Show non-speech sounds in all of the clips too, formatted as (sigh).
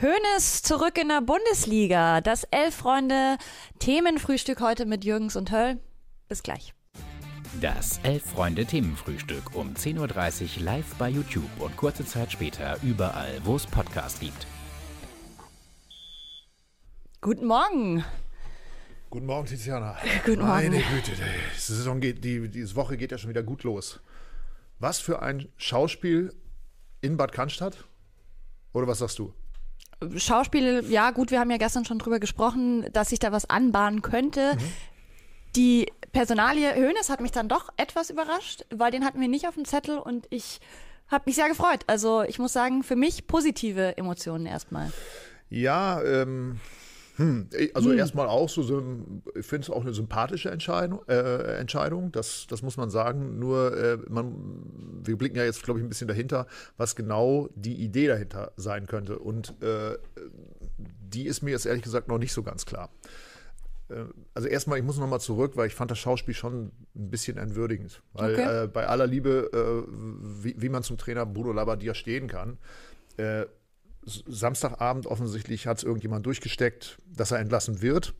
Hönes zurück in der Bundesliga. Das Elf-Freunde-Themenfrühstück heute mit Jürgens und Höll. Bis gleich. Das Elf-Freunde-Themenfrühstück um 10.30 Uhr live bei YouTube und kurze Zeit später überall, wo es Podcasts gibt. Guten Morgen. Guten Morgen, Tiziana. Guten Morgen. Meine Güte, die Saison geht, die, diese Woche geht ja schon wieder gut los. Was für ein Schauspiel in Bad Cannstatt? Oder was sagst du? Schauspiel, ja gut, wir haben ja gestern schon drüber gesprochen, dass sich da was anbahnen könnte. Mhm. Die Personalie Hönes hat mich dann doch etwas überrascht, weil den hatten wir nicht auf dem Zettel und ich habe mich sehr gefreut. Also ich muss sagen, für mich positive Emotionen erstmal. Ja, ähm, hm, also hm. erstmal auch so, ich finde es auch eine sympathische Entscheidung, äh, Entscheidung das, das muss man sagen. Nur, äh, man, wir blicken ja jetzt, glaube ich, ein bisschen dahinter, was genau die Idee dahinter sein könnte. Und äh, die ist mir jetzt ehrlich gesagt noch nicht so ganz klar. Äh, also erstmal, ich muss noch mal zurück, weil ich fand das Schauspiel schon ein bisschen entwürdigend. Weil okay. äh, bei aller Liebe, äh, wie, wie, man zum Trainer Bruno Labbadia stehen kann, Samstagabend offensichtlich hat es irgendjemand durchgesteckt, dass er entlassen wird.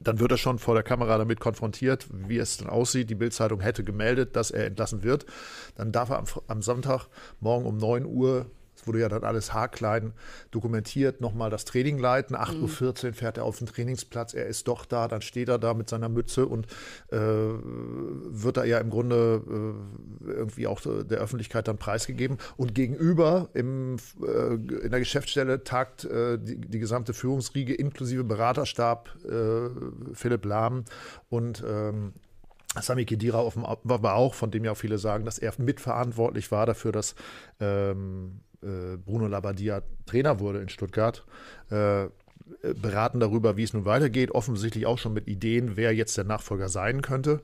Dann wird er schon vor der Kamera damit konfrontiert, wie es dann aussieht. Die Bildzeitung hätte gemeldet, dass er entlassen wird. Dann darf er am, am Sonntag morgen um 9 Uhr wurde ja dann alles haarklein dokumentiert, nochmal das Training leiten. 8.14 Uhr fährt er auf den Trainingsplatz, er ist doch da, dann steht er da mit seiner Mütze und äh, wird da ja im Grunde äh, irgendwie auch der Öffentlichkeit dann preisgegeben. Und gegenüber im, äh, in der Geschäftsstelle tagt äh, die, die, gesamte Führungsriege inklusive Beraterstab äh, Philipp Lahm und ähm, Sami Kedira offenbar auch, von dem ja auch viele sagen, dass er mitverantwortlich war dafür, dass ähm, äh, Bruno Labbadia Trainer wurde in Stuttgart, äh, beraten darüber, wie es nun weitergeht, offensichtlich auch schon mit Ideen, wer jetzt der Nachfolger sein könnte.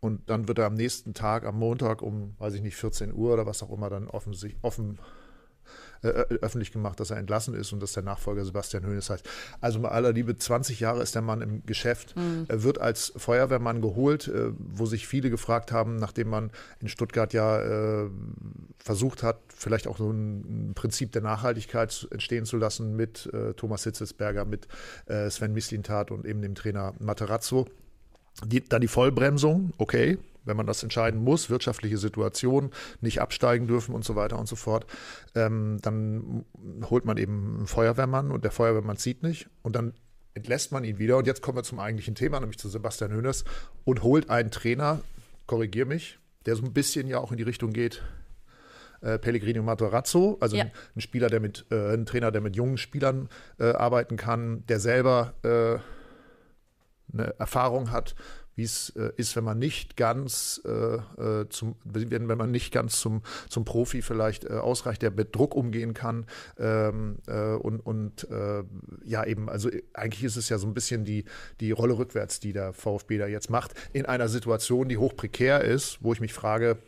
Und dann wird er am nächsten Tag, am Montag um, weiß ich nicht, 14 Uhr oder was auch immer, dann offensichtlich offen äh, äh, öffentlich gemacht, dass er entlassen ist und dass der Nachfolger Sebastian Hoeneß heißt. Also bei aller Liebe, 20 Jahre ist der Mann im Geschäft. Mhm. Er wird als Feuerwehrmann geholt, äh, wo sich viele gefragt haben, nachdem man in Stuttgart ja äh, versucht hat, vielleicht auch so ein, Prinzip der Nachhaltigkeit entstehen zu lassen mit äh, Thomas Hitzelsberger, mit äh, Sven Mislintat und eben dem Trainer Materazzo. Die, dann die Vollbremsung, okay, wenn man das entscheiden muss, wirtschaftliche Situation, nicht absteigen dürfen und so weiter und so fort, ähm, dann holt man eben einen Feuerwehrmann und der Feuerwehrmann zieht nicht und dann entlässt man ihn wieder. Und jetzt kommen wir zum eigentlichen Thema, nämlich zu Sebastian Hönes und holt einen Trainer, korrigier mich, der so ein bisschen ja auch in die Richtung geht, äh, Pellegrino Matarazzo, also ja. ein, ein, Spieler, der mit, äh, ein Trainer, der mit jungen Spielern äh, arbeiten kann, der selber äh, eine Erfahrung hat, wie es äh, ist, wenn man nicht ganz äh, äh, zum, wenn, wenn man nicht ganz zum, zum Profi vielleicht äh, ausreicht, der mit Druck umgehen kann ähm, äh, und, und äh, ja eben, also eigentlich ist es ja so ein bisschen die, die Rolle rückwärts, die der VfB da jetzt macht, in einer Situation, die hoch prekär ist, wo ich mich frage,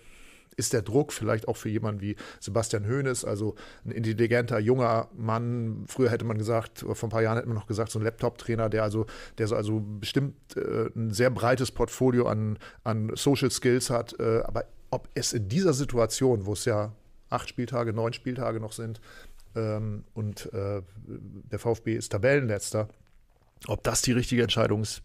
ist der Druck vielleicht auch für jemanden wie Sebastian Hoeneß, also ein intelligenter, junger Mann. Früher hätte man gesagt, vor ein paar Jahren hätte man noch gesagt, so ein Laptop-Trainer, der also, der so also bestimmt äh, ein sehr breites Portfolio an, an Social Skills hat. Äh, aber ob es in dieser Situation, wo es ja acht Spieltage, neun Spieltage noch sind, ähm, und äh, der VfB ist Tabellenletzter, ob das die richtige Entscheidung ist,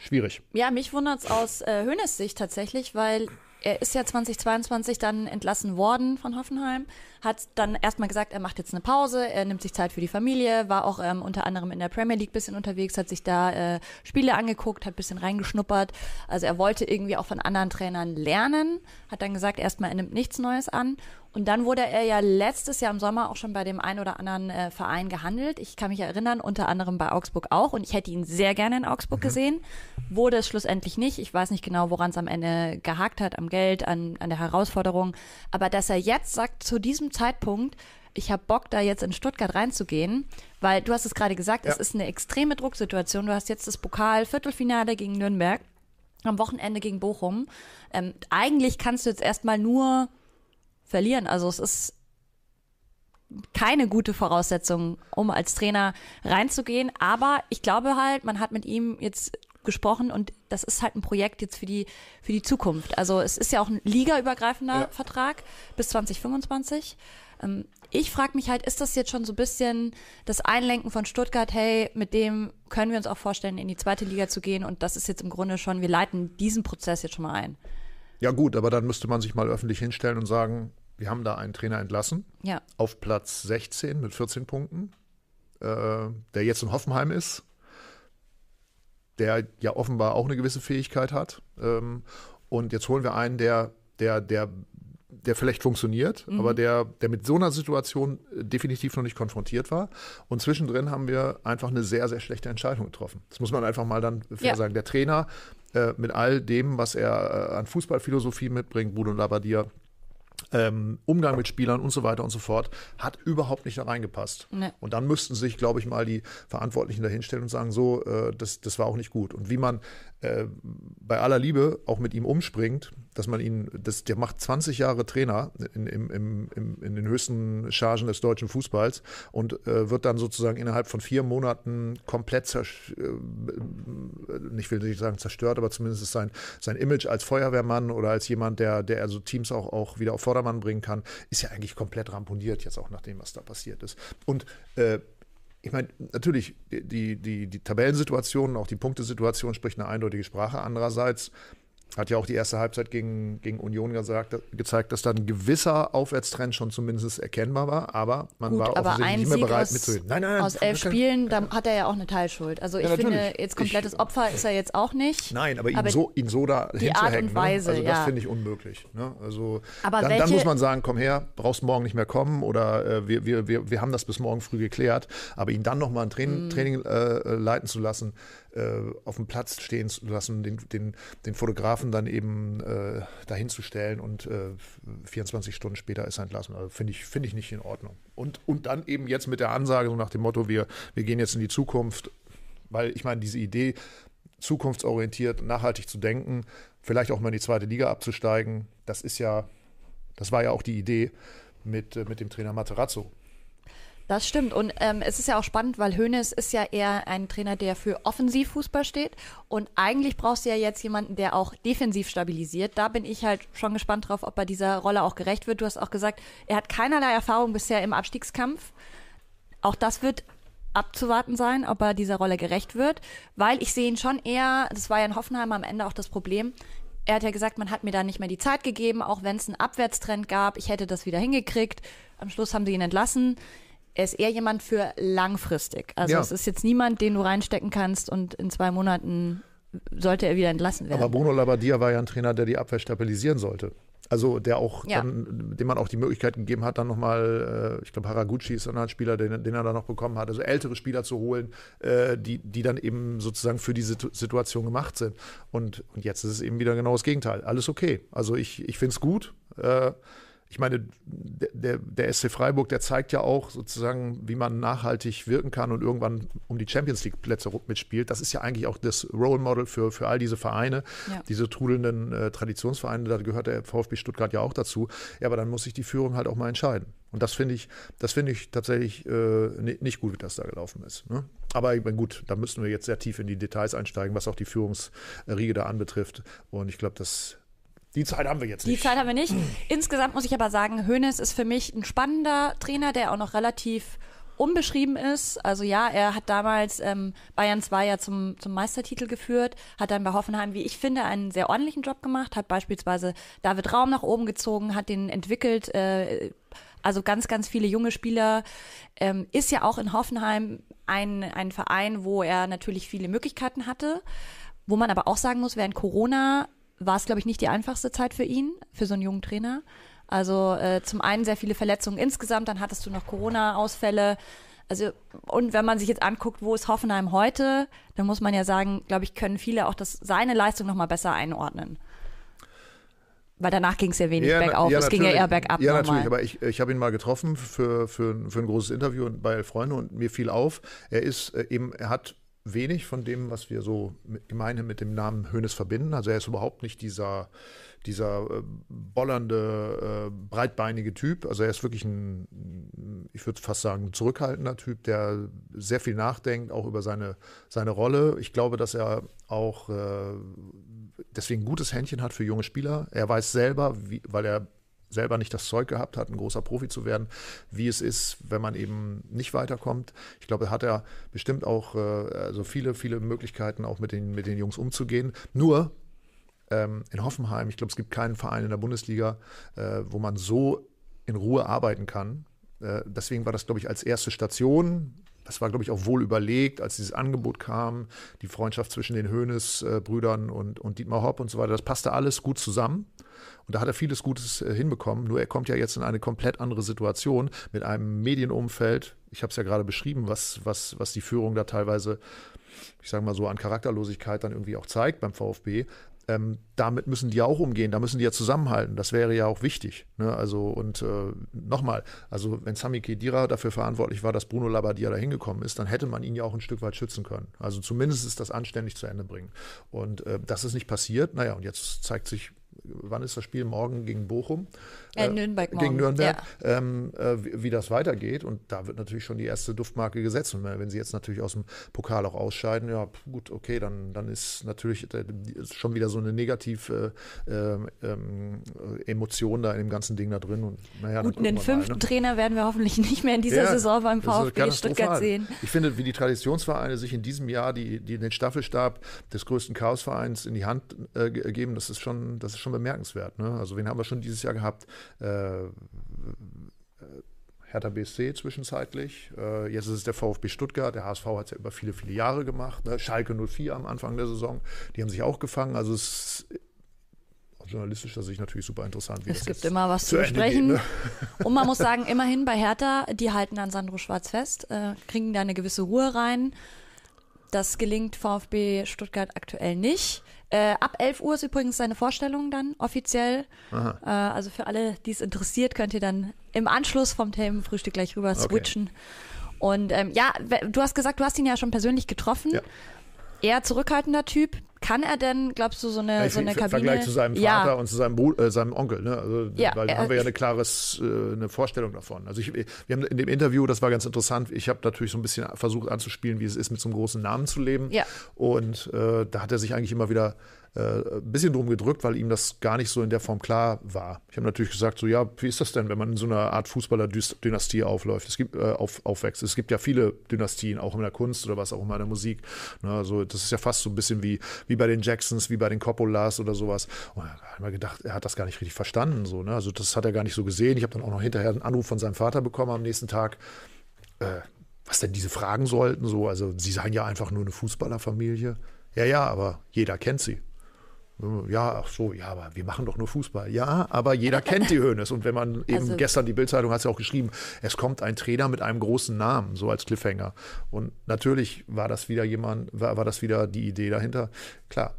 schwierig. Ja, mich wundert es aus äh, Hönes Sicht tatsächlich, weil er ist ja 2022 dann entlassen worden von Hoffenheim, hat dann erstmal gesagt, er macht jetzt eine Pause, er nimmt sich Zeit für die Familie, war auch ähm, unter anderem in der Premier League bisschen unterwegs, hat sich da äh, Spiele angeguckt, hat bisschen reingeschnuppert. Also er wollte irgendwie auch von anderen Trainern lernen, hat dann gesagt, erstmal er nimmt nichts Neues an und dann wurde er ja letztes Jahr im Sommer auch schon bei dem einen oder anderen äh, Verein gehandelt. Ich kann mich erinnern, unter anderem bei Augsburg auch. Und ich hätte ihn sehr gerne in Augsburg mhm. gesehen. Wurde es schlussendlich nicht. Ich weiß nicht genau, woran es am Ende gehakt hat, am Geld, an, an der Herausforderung. Aber dass er jetzt sagt, zu diesem Zeitpunkt, ich habe Bock, da jetzt in Stuttgart reinzugehen, weil du hast es gerade gesagt, ja. es ist eine extreme Drucksituation. Du hast jetzt das Pokal-Viertelfinale gegen Nürnberg, am Wochenende gegen Bochum. Ähm, eigentlich kannst du jetzt erstmal nur verlieren. Also es ist keine gute Voraussetzung, um als Trainer reinzugehen. Aber ich glaube halt, man hat mit ihm jetzt gesprochen und das ist halt ein Projekt jetzt für die für die Zukunft. Also es ist ja auch ein ligaübergreifender ja. Vertrag bis 2025. Ähm, Ich frage mich halt, ist das jetzt schon so ein bisschen das Einlenken von Stuttgart, hey, mit dem können wir uns auch vorstellen, in die zweite Liga zu gehen und das ist jetzt im Grunde schon, wir leiten diesen Prozess jetzt schon mal ein. Ja gut, aber dann müsste man sich mal öffentlich hinstellen und sagen, wir haben da einen Trainer entlassen, ja. auf Platz 16 mit 14 Punkten, äh, der jetzt in Hoffenheim ist, der ja offenbar auch eine gewisse Fähigkeit hat. Ähm, und jetzt holen wir einen, der, der, der, der vielleicht funktioniert, mhm. aber der, der mit so einer Situation definitiv noch nicht konfrontiert war. Und zwischendrin haben wir einfach eine sehr, sehr schlechte Entscheidung getroffen. Das muss man einfach mal dann fair ja. sagen. Der Trainer äh, mit all dem, was er äh, an Fußballphilosophie mitbringt, Bruno Labbadia, ähm, Umgang mit Spielern und so weiter und so fort, hat überhaupt nicht da reingepasst. Nee. Und dann müssten sich, glaube ich, mal die Verantwortlichen dahinstellen und sagen, so, äh, das, das war auch nicht gut. Und wie man äh, bei aller Liebe auch mit ihm umspringt, dass man ihn, das, der macht 20 Jahre Trainer in, in, in, in den höchsten Chargen des deutschen Fußballs und äh, wird dann sozusagen innerhalb von vier Monaten komplett, äh, nicht will ich sagen zerstört, aber zumindest sein, sein Image als Feuerwehrmann oder als jemand, der, der also Teams auch, auch wieder auf Vordermann bringen kann, ist ja eigentlich komplett ramponiert, jetzt auch nach dem, was da passiert ist. Und äh, ich meine, natürlich, die, die, die Tabellensituation, auch die Punktesituation spricht eine eindeutige Sprache. Andererseits hat ja auch die erste Halbzeit gegen, gegen Union gesagt, gezeigt, dass da ein gewisser Aufwärtstrend schon zumindest erkennbar war, aber man Gut, war offensichtlich nicht mehr bereit aus, mitzureden. Nein, nein, nein, aus elf Spielen, da hat er ja auch eine Teilschuld. Also ich ja, finde, jetzt komplettes ich, Opfer ist er jetzt auch nicht. Nein, aber ihn, aber so, ihn so da die Art und ne? Weise, also das ja. finde ich unmöglich. Ne? Also aber dann, welche, dann, muss man sagen, komm her, brauchst morgen nicht mehr kommen oder äh, wir, wir, wir, wir haben das bis morgen früh geklärt, aber ihn dann nochmal ein Training, mm. Training äh, leiten zu lassen, äh, auf dem Platz stehen zu lassen, den, den, den Fotografen dann eben äh, stellen und äh, 24 Stunden später ist er entlassen. Also finde ich, find ich nicht in Ordnung. Und, und dann eben jetzt mit der Ansage, so nach dem Motto, wir, wir gehen jetzt in die Zukunft, weil ich meine, diese Idee, zukunftsorientiert, nachhaltig zu denken, vielleicht auch mal in die zweite Liga abzusteigen, das ist ja, das war ja auch die Idee mit, äh, mit dem Trainer Materazzo. Das stimmt. Und ähm, es ist ja auch spannend, weil Hoeneß ist ja eher ein Trainer, der für Offensivfußball steht. Und eigentlich brauchst du ja jetzt jemanden, der auch defensiv stabilisiert. Da bin ich halt schon gespannt drauf, ob er dieser Rolle auch gerecht wird. Du hast auch gesagt, er hat keinerlei Erfahrung bisher im Abstiegskampf. Auch das wird abzuwarten sein, ob er dieser Rolle gerecht wird, weil ich sehe ihn schon eher, das war ja in Hoffenheim am Ende auch das Problem, er hat ja gesagt, man hat mir da nicht mehr die Zeit gegeben, auch wenn es einen Abwärtstrend gab, ich hätte das wieder hingekriegt. Am Schluss haben sie ihn entlassen er ist eher jemand für langfristig. Also ja. es ist jetzt niemand, den du reinstecken kannst und in zwei Monaten sollte er wieder entlassen werden. Aber Bruno Labbadia war ja ein Trainer, der die Abwehr stabilisieren sollte. Also der auch, ja. dann, dem man auch die Möglichkeit gegeben hat, dann nochmal, äh, ich glaube, Haraguchi ist dann ein Spieler, den, den, er dann noch bekommen hat, also ältere Spieler zu holen, äh, die, die dann eben sozusagen für diese Situation gemacht sind. Und, und jetzt ist es eben wieder genau das Gegenteil. Alles okay. Also ich, ich finde es gut. Äh, ich meine, der, der SC Freiburg, der zeigt ja auch sozusagen, wie man nachhaltig wirken kann und irgendwann um die Champions League-Plätze mitspielt. Das ist ja eigentlich auch das Role Model für, für all diese Vereine, ja. diese trudelnden äh, Traditionsvereine. Da gehört der VfB Stuttgart ja auch dazu. Ja, aber dann muss sich die Führung halt auch mal entscheiden. Und das finde ich, das finde ich tatsächlich äh, nicht gut, wie das da gelaufen ist. Ne? Aber ich meine, gut, da müssen wir jetzt sehr tief in die Details einsteigen, was auch die Führungsriege da anbetrifft. Und ich glaube, das die Zeit haben wir jetzt nicht. Die Zeit haben wir nicht. (clears throat) Insgesamt muss ich aber sagen, Hoeneß ist für mich ein spannender Trainer, der auch noch relativ unbeschrieben ist. Also ja, er hat damals ähm, Bayern 2 ja zum, zum Meistertitel geführt, hat dann bei Hoffenheim, wie ich finde, einen sehr ordentlichen Job gemacht, hat beispielsweise David Raum nach oben gezogen, hat den entwickelt, äh, also ganz, ganz viele junge Spieler. Ähm, ist ja auch in Hoffenheim ein, ein Verein, wo er natürlich viele Möglichkeiten hatte, wo man aber auch sagen muss, während Corona war es, glaube ich, nicht die einfachste Zeit für ihn, für so einen jungen Trainer. Also äh, zum einen sehr viele Verletzungen insgesamt, dann hattest du noch Corona-Ausfälle. Also, und wenn man sich jetzt anguckt, wo ist Hoffenheim heute, dann muss man ja sagen, glaube ich, können viele auch das, seine Leistung nochmal besser einordnen. Weil danach ging es ja wenig ja, bergauf, ja, es ging ja eher bergab. Ja, natürlich, aber ich, ich habe ihn mal getroffen für, für, für ein großes Interview bei Freunde und mir fiel auf, er ist äh, eben, er hat wenig von dem, was wir so gemeinhin mit dem Namen Hönes verbinden. Also er ist überhaupt nicht dieser, dieser äh, bollernde, äh, breitbeinige Typ. Also er ist wirklich ein, ich würde fast sagen, zurückhaltender Typ, der sehr viel nachdenkt, auch über seine, seine Rolle. Ich glaube, dass er auch äh, deswegen ein gutes Händchen hat für junge Spieler. Er weiß selber, wie, weil er selber nicht das Zeug gehabt hat, ein großer Profi zu werden, wie es ist, wenn man eben nicht weiterkommt. Ich glaube, hat er bestimmt auch äh, also viele, viele Möglichkeiten, auch mit den, mit den Jungs umzugehen. Nur ähm, in Hoffenheim, ich glaube, es gibt keinen Verein in der Bundesliga, äh, wo man so in Ruhe arbeiten kann. Äh, deswegen war das, glaube ich, als erste Station das war, glaube ich, auch wohl überlegt, als dieses Angebot kam, die Freundschaft zwischen den Hoeneß-Brüdern und, und Dietmar Hopp und so weiter. Das passte alles gut zusammen. Und da hat er vieles Gutes äh, hinbekommen. Nur er kommt ja jetzt in eine komplett andere Situation mit einem Medienumfeld. Ich habe es ja gerade beschrieben, was, was, was die Führung da teilweise, ich sage mal so, an Charakterlosigkeit dann irgendwie auch zeigt beim VfB ähm, damit müssen die auch umgehen, da müssen die ja zusammenhalten. Das wäre ja auch wichtig. Ne? Also, und äh, nochmal, also wenn Sami Khedira dafür verantwortlich war, dass Bruno Labbadia da hingekommen ist, dann hätte man ihn ja auch ein Stück weit schützen können. Also zumindest ist das anständig zu Ende bringen. Und äh, das ist nicht passiert. Naja, und jetzt zeigt sich, wann ist das Spiel? Morgen gegen Bochum. Äh, Nürnberg morgen. Gegen Nürnberg, ja. ähm, äh, wie, wie, das weitergeht. Und da wird natürlich schon die erste Duftmarke gesetzt. Und wenn sie jetzt natürlich aus dem Pokal auch ausscheiden, ja, gut, okay, dann, dann ist natürlich äh, schon wieder so eine negative äh, ähm, Emotion da in dem ganzen Ding da drin. Und, naja, gut, einen fünften mal, ne? Trainer werden wir hoffentlich nicht mehr in dieser ja, Saison beim VfB Stuttgart sehen. Ich finde, wie die Traditionsvereine sich in diesem Jahr die, die den Staffelstab des größten Chaosvereins in die Hand äh, geben, das ist schon, das ist schon bemerkenswert. Ne? Also wen haben wir schon dieses Jahr gehabt? Äh, Hertha BSC zwischenzeitlich. Äh, jetzt ist es der VfB Stuttgart. Der HSV hat es ja über viele, viele Jahre gemacht. Ne? Schalke 04 am Anfang der Saison. Die haben sich auch gefangen. Also es ist journalistischer Sicht natürlich super interessant. Wie es gibt immer was zu besprechen. Ne? (laughs) Und man muss sagen, immerhin bei Hertha, die halten an Sandro Schwarz fest, äh, kriegen da eine gewisse Ruhe rein. Das gelingt VfB Stuttgart aktuell nicht. Äh, ab 11 Uhr ist übrigens seine Vorstellung dann offiziell. Äh, also für alle, die es interessiert, könnt ihr dann im Anschluss vom Themenfrühstück gleich rüber switchen. Okay. Und ähm, ja, du hast gesagt, du hast ihn ja schon persönlich getroffen. Ja. Eher zurückhaltender Typ. Kann er denn, glaubst du, so eine, ja, so eine Kabine? Im Vergleich zu seinem Vater ja. und zu seinem, Bruder, äh, seinem Onkel, ne? Also, ja, weil da haben wir ja eine klare äh, eine Vorstellung davon. Also ich, wir haben in dem Interview, das war ganz interessant, ich habe natürlich so ein bisschen versucht anzuspielen, wie es ist, mit so einem großen Namen zu leben. Ja. Und äh, da hat er sich eigentlich immer wieder ein bisschen drum gedrückt, weil ihm das gar nicht so in der Form klar war. Ich habe natürlich gesagt, so ja, wie ist das denn, wenn man in so einer Art Fußballer-Dynastie aufläuft? Es gibt äh, auf, aufwächst. Es gibt ja viele Dynastien, auch in der Kunst oder was auch immer in der Musik. Ne, also das ist ja fast so ein bisschen wie, wie bei den Jacksons, wie bei den Coppolas oder sowas. Und habe ich mir gedacht, er hat das gar nicht richtig verstanden. So, ne? Also das hat er gar nicht so gesehen. Ich habe dann auch noch hinterher einen Anruf von seinem Vater bekommen am nächsten Tag. Äh, was denn diese Fragen sollten, so, also sie seien ja einfach nur eine Fußballerfamilie. Ja, ja, aber jeder kennt sie. Ja, ach so, ja, aber wir machen doch nur Fußball. Ja, aber jeder (laughs) kennt die Hönes. Und wenn man eben also, gestern die Bildzeitung hat es ja auch geschrieben, es kommt ein Trainer mit einem großen Namen, so als Cliffhanger. Und natürlich war das wieder jemand, war, war das wieder die Idee dahinter. Klar,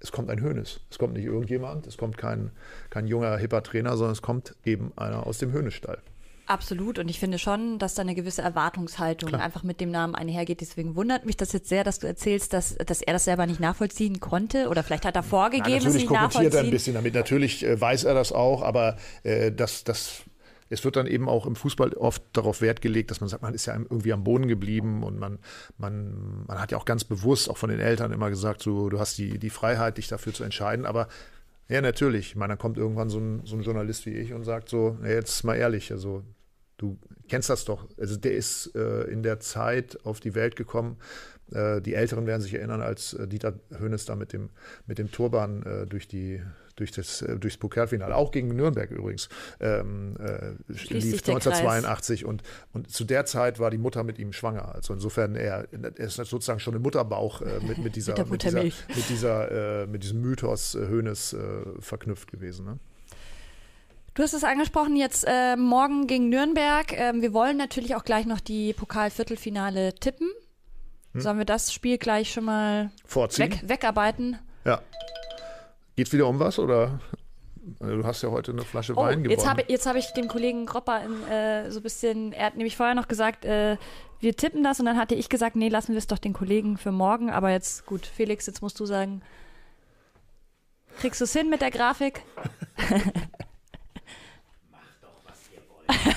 es kommt ein Hönes. Es kommt nicht irgendjemand, es kommt kein, kein junger, hipper Trainer, sondern es kommt eben einer aus dem Hönesstall. Absolut. Und ich finde schon, dass da eine gewisse Erwartungshaltung Klar. einfach mit dem Namen einhergeht. Deswegen wundert mich das jetzt sehr, dass du erzählst, dass, dass er das selber nicht nachvollziehen konnte. Oder vielleicht hat er vorgegeben, es nicht nachvollziehen. er ein bisschen damit. Natürlich äh, weiß er das auch, aber äh, das, das es wird dann eben auch im Fußball oft darauf Wert gelegt, dass man sagt, man ist ja irgendwie am Boden geblieben und man, man, man hat ja auch ganz bewusst auch von den Eltern immer gesagt, so, du hast die, die Freiheit, dich dafür zu entscheiden. Aber ja, natürlich. Ich meine, dann kommt irgendwann so ein, so ein Journalist wie ich und sagt so, nee, jetzt mal ehrlich, also Du kennst das doch. Also der ist äh, in der Zeit auf die Welt gekommen. Äh, die Älteren werden sich erinnern, als äh, Dieter Hönes da mit dem, mit dem Turban äh, durch die durch das, äh, durchs Pokalfinale, auch gegen Nürnberg übrigens, ähm, äh, lief 1982 und, und zu der Zeit war die Mutter mit ihm schwanger. Also insofern, er, er ist sozusagen schon im Mutterbauch mit, mit, (laughs) dieser, mit, dieser, mit, dieser, mit diesem Mythos Hönes verknüpft gewesen. Ne? Du hast es angesprochen, jetzt äh, morgen gegen Nürnberg. Ähm, wir wollen natürlich auch gleich noch die Pokalviertelfinale tippen. Hm. Sollen wir das Spiel gleich schon mal weg, wegarbeiten? Ja. Geht wieder um was oder? Du hast ja heute eine Flasche oh, Wein gewonnen. Jetzt habe hab ich dem Kollegen Gropper in, äh, so ein bisschen, er hat nämlich vorher noch gesagt, äh, wir tippen das und dann hatte ich gesagt, nee, lassen wir es doch den Kollegen für morgen. Aber jetzt, gut, Felix, jetzt musst du sagen, kriegst du es hin mit der Grafik? (laughs)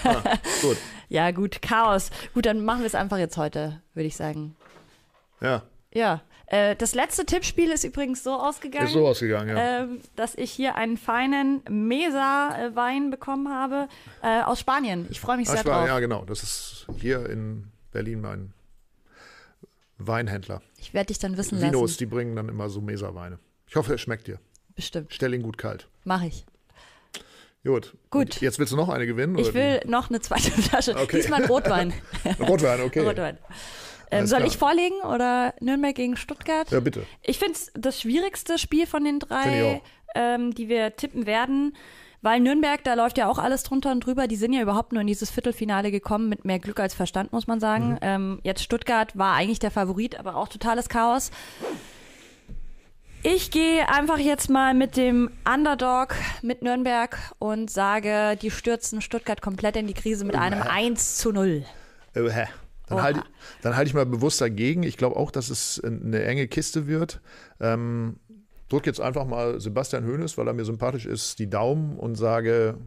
ah, (laughs) gut. Ja, gut, Chaos. Gut, dann machen wir es einfach jetzt heute, würde ich sagen. Ja. Ja, äh, das letzte Tippspiel ist übrigens so ausgegangen. Ist so ausgegangen, ja. ähm, dass ich hier einen feinen Mesa-Wein bekommen habe äh, aus Spanien. Ich freue mich sehr Spanien, drauf. ja, genau. Das ist hier in Berlin mein Weinhändler. Ich werde dich dann wissen Vinos, lassen. die bringen dann immer so Mesa-Weine. Ich hoffe, er schmeckt dir. Bestimmt. Stell ihn gut kalt. Mache ich. Gut. Gut. Jetzt willst du noch eine gewinnen? Ich will noch eine zweite (laughs) Flasche. Okay. Diesmal Rotwein. (laughs) Rotwein, okay. Rotwein. Ähm, soll klar. ich vorlegen oder Nürnberg gegen Stuttgart? Ja, bitte. Ich finde es das schwierigste Spiel von den drei, ähm, die wir tippen werden. Weil Nürnberg, da läuft ja auch alles drunter und drüber. Die sind ja überhaupt nur in dieses Viertelfinale gekommen mit mehr Glück als Verstand, muss man sagen. Mhm. Ähm, jetzt Stuttgart war eigentlich der Favorit, aber auch totales Chaos. Ich gehe einfach jetzt mal mit dem Underdog mit Nürnberg und sage, die stürzen Stuttgart komplett in die Krise mit einem 1 zu 0. Äh, hä. Dann Oha. halte halt ich mal bewusst dagegen. Ich glaube auch, dass es eine enge Kiste wird. Ähm, drück jetzt einfach mal Sebastian Hoeneß, weil er mir sympathisch ist, die Daumen und sage,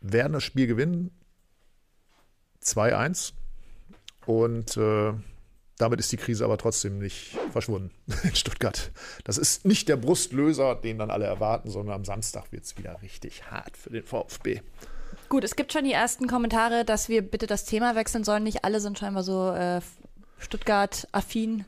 werden das Spiel gewinnen. 2-1. Und äh, damit ist die Krise aber trotzdem nicht verschwunden (laughs) in Stuttgart. Das ist nicht der Brustlöser, den dann alle erwarten, sondern am Samstag wird es wieder richtig hart für den VfB. Gut, es gibt schon die ersten Kommentare, dass wir bitte das Thema wechseln sollen. Nicht alle sind scheinbar so äh, Stuttgart-affin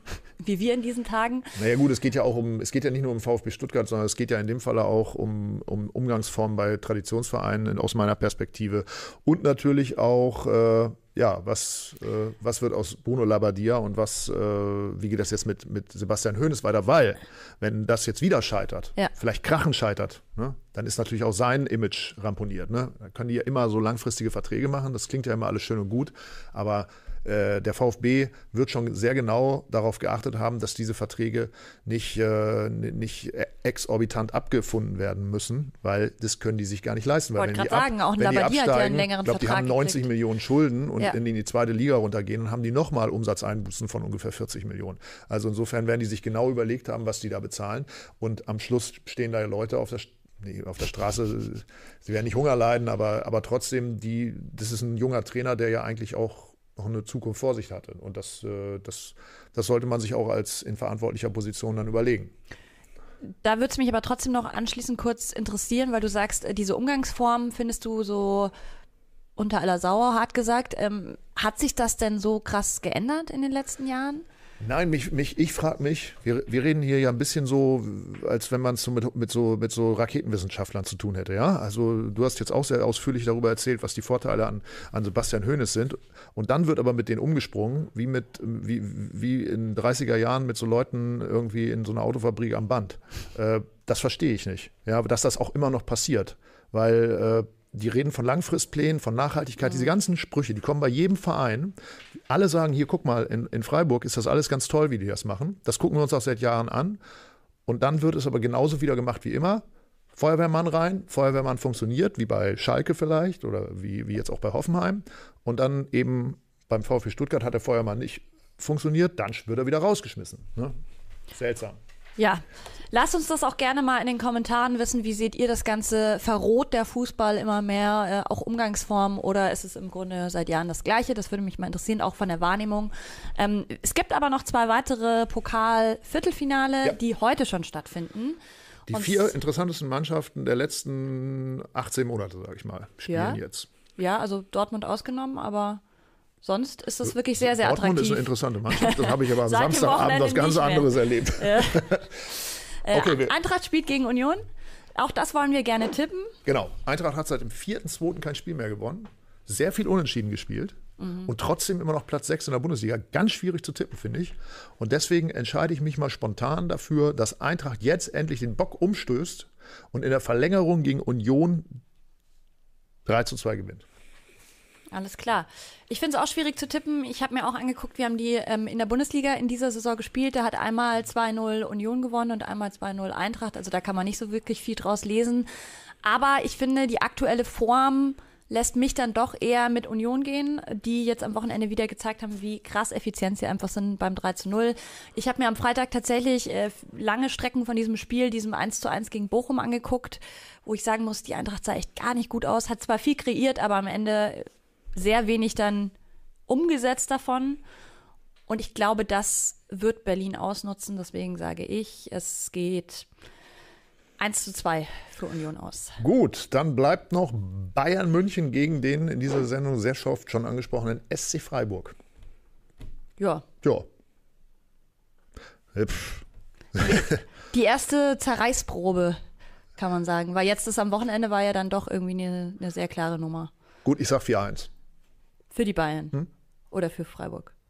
wie wir in diesen Tagen. Naja gut, es geht ja auch um, es geht ja nicht nur um VfB Stuttgart, sondern es geht ja in dem Falle auch um, um Umgangsformen bei Traditionsvereinen aus meiner Perspektive. Und natürlich auch, äh, ja, was, äh, was wird aus Bruno Labbadia und was, äh, wie geht das jetzt mit, mit Sebastian Hoeneß weiter? Weil, wenn das jetzt wieder scheitert, Ja. vielleicht Krachen scheitert, ne, dann ist natürlich auch sein Image ramponiert. Ne? Da können die ja immer so langfristige Verträge machen, das klingt ja immer alles schön und gut, aber äh, der VfB wird schon sehr genau darauf geachtet haben, dass diese Verträge nicht, äh, nicht exorbitant abgefunden werden müssen, weil das können die sich gar nicht leisten. Weil wenn die sagen, auch ein wenn die Labbadia hat ja einen absteigen, längeren ich glaube, die haben 90 gekriegt. Millionen Schulden und Ja. in die zweite Liga runtergehen, dann haben die nochmal Umsatzeinbußen von ungefähr 40 Millionen. Also insofern werden die sich genau überlegt haben, was die da bezahlen. Und am Schluss stehen da Leute auf der Nee, auf der Straße, sie werden nicht Hunger leiden, aber, aber trotzdem, die, das ist ein junger Trainer, der ja eigentlich auch noch eine Zukunft vor sich hatte. Und das, äh, das, das sollte man sich auch als in verantwortlicher Position dann überlegen. Da würde es mich aber trotzdem noch anschließend kurz interessieren, weil du sagst, äh, diese Umgangsform findest du so unter aller Sauer, hart gesagt. Ähm, hat sich das denn so krass geändert in den letzten Jahren? Nein, mich, mich, ich frage mich, wir, wir reden hier ja ein bisschen so, als wenn man es so mit, mit, so mit so Raketenwissenschaftlern zu tun hätte, ja? Also du hast jetzt auch sehr ausführlich darüber erzählt, was die Vorteile an, an Sebastian Hoeneß sind. Und dann wird aber mit denen umgesprungen, wie mit, wie, wie in 30er Jahren mit so Leuten irgendwie in so einer Autofabrik am Band. Äh, das verstehe ich nicht. Ja, dass das auch immer noch passiert. Weil äh, die reden von Langfristplänen, von Nachhaltigkeit, diese ganzen Sprüche, die kommen bei jedem Verein. Alle sagen, hier, guck mal, in, in Freiburg ist das alles ganz toll, wie die das machen. Das gucken wir uns auch seit Jahren an. Und dann wird es aber genauso wieder gemacht wie immer. Feuerwehrmann rein, Feuerwehrmann funktioniert, wie bei Schalke vielleicht oder wie, wie jetzt auch bei Hoffenheim. Und dann eben beim VfB Stuttgart hat der Feuermann nicht funktioniert, dann wird er wieder rausgeschmissen. Ne? Seltsam. Ja, lasst uns das auch gerne mal in den Kommentaren wissen. Wie seht ihr das Ganze? Verroht der Fußball immer mehr, äh, auch Umgangsformen, oder ist es im Grunde seit Jahren das Gleiche? Das würde mich mal interessieren, auch von der Wahrnehmung. Ähm, es gibt aber noch zwei weitere Pokal-Viertelfinale, Ja. die heute schon stattfinden. Die Und vier interessantesten Mannschaften der letzten 18 Monate, sage ich mal, spielen Ja. jetzt. Ja, also Dortmund ausgenommen, aber sonst ist das wirklich sehr, sehr Dortmund ist attraktiv. eine interessante Mannschaft. Das habe ich aber am (laughs) Samstagabend was ganz anderes erlebt. (laughs) Äh, Okay, Eintracht spielt gegen Union. Auch das wollen wir gerne tippen. Genau. Eintracht hat seit dem 4.2. kein Spiel mehr gewonnen. Sehr viel unentschieden gespielt. Mhm. Und trotzdem immer noch Platz 6 in der Bundesliga. Ganz schwierig zu tippen, finde ich. Und deswegen entscheide ich mich mal spontan dafür, dass Eintracht jetzt endlich den Bock umstößt und in der Verlängerung gegen Union 3 zu 2 gewinnt. Alles klar. Ich finde es auch schwierig zu tippen. Ich habe mir auch angeguckt, wir haben die ähm, in der Bundesliga in dieser Saison gespielt. Da hat einmal 2-0 Union gewonnen und einmal 2-0 Eintracht. Also da kann man nicht so wirklich viel draus lesen. Aber ich finde, die aktuelle Form lässt mich dann doch eher mit Union gehen, die jetzt am Wochenende wieder gezeigt haben, wie krass effizient sie einfach sind beim 3 zu 0. Ich habe mir am Freitag tatsächlich äh, lange Strecken von diesem Spiel, diesem 1 zu 1 gegen Bochum angeguckt, wo ich sagen muss, die Eintracht sah echt gar nicht gut aus, hat zwar viel kreiert, aber am Ende sehr wenig dann umgesetzt davon. Und ich glaube, das wird Berlin ausnutzen. Deswegen sage ich, es geht 1 zu 2 für Union aus. Gut, dann bleibt noch Bayern München gegen den in dieser Sendung sehr oft schon angesprochenen SC Freiburg. Ja. Ja. Pff. Die erste Zerreißprobe, kann man sagen. Weil jetzt ist am Wochenende war ja dann doch irgendwie eine, eine sehr klare Nummer. Gut, ich sag 4-1. Für die Bayern. Hm? Oder für Freiburg. (laughs)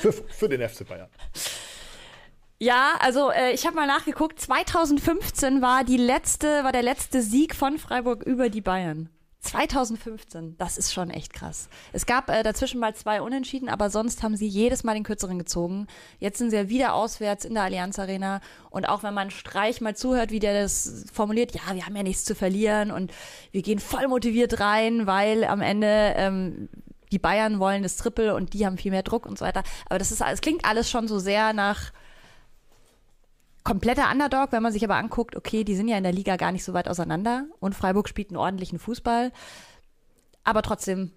für, für den FC Bayern. Ja, also äh, ich habe mal nachgeguckt. 2015 war die letzte, war der letzte Sieg von Freiburg über die Bayern. 2015, das ist schon echt krass. Es gab äh, dazwischen mal zwei Unentschieden, aber sonst haben sie jedes Mal den kürzeren gezogen. Jetzt sind sie ja wieder auswärts in der Allianz Arena und auch wenn man Streich mal zuhört, wie der das formuliert, ja, wir haben ja nichts zu verlieren und wir gehen voll motiviert rein, weil am Ende ähm, die Bayern wollen das Triple und die haben viel mehr Druck und so weiter. Aber das ist, es klingt alles schon so sehr nach kompletter Underdog, wenn man sich aber anguckt, okay, die sind ja in der Liga gar nicht so weit auseinander und Freiburg spielt einen ordentlichen Fußball. Aber trotzdem,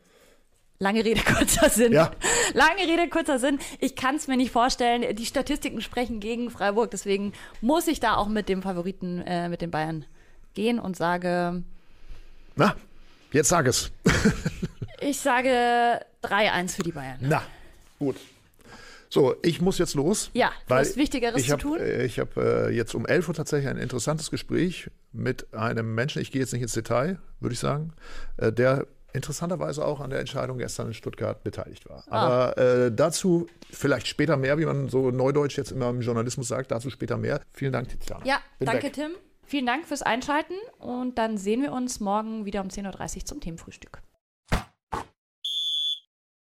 lange Rede, (laughs) kurzer Sinn. Ja. Lange Rede, kurzer Sinn. Ich kann es mir nicht vorstellen. Die Statistiken sprechen gegen Freiburg, deswegen muss ich da auch mit dem Favoriten, äh, mit den Bayern gehen und sage. Na, jetzt sag es. (laughs) ich sage 3-1 für die Bayern. Na, gut. So, ich muss jetzt los. Ja, du hast Wichtigeres zu tun. Äh, ich habe äh, jetzt um 11 Uhr tatsächlich ein interessantes Gespräch mit einem Menschen, ich gehe jetzt nicht ins Detail, würde ich sagen, äh, der interessanterweise auch an der Entscheidung gestern in Stuttgart beteiligt war. Ah. Aber äh, dazu vielleicht später mehr, wie man so neudeutsch jetzt immer im Journalismus sagt, dazu später mehr. Vielen Dank, Tiziana. Ja, Bin danke, weg. Tim. Vielen Dank fürs Einschalten und dann sehen wir uns morgen wieder um 10.30 Uhr zum Themenfrühstück.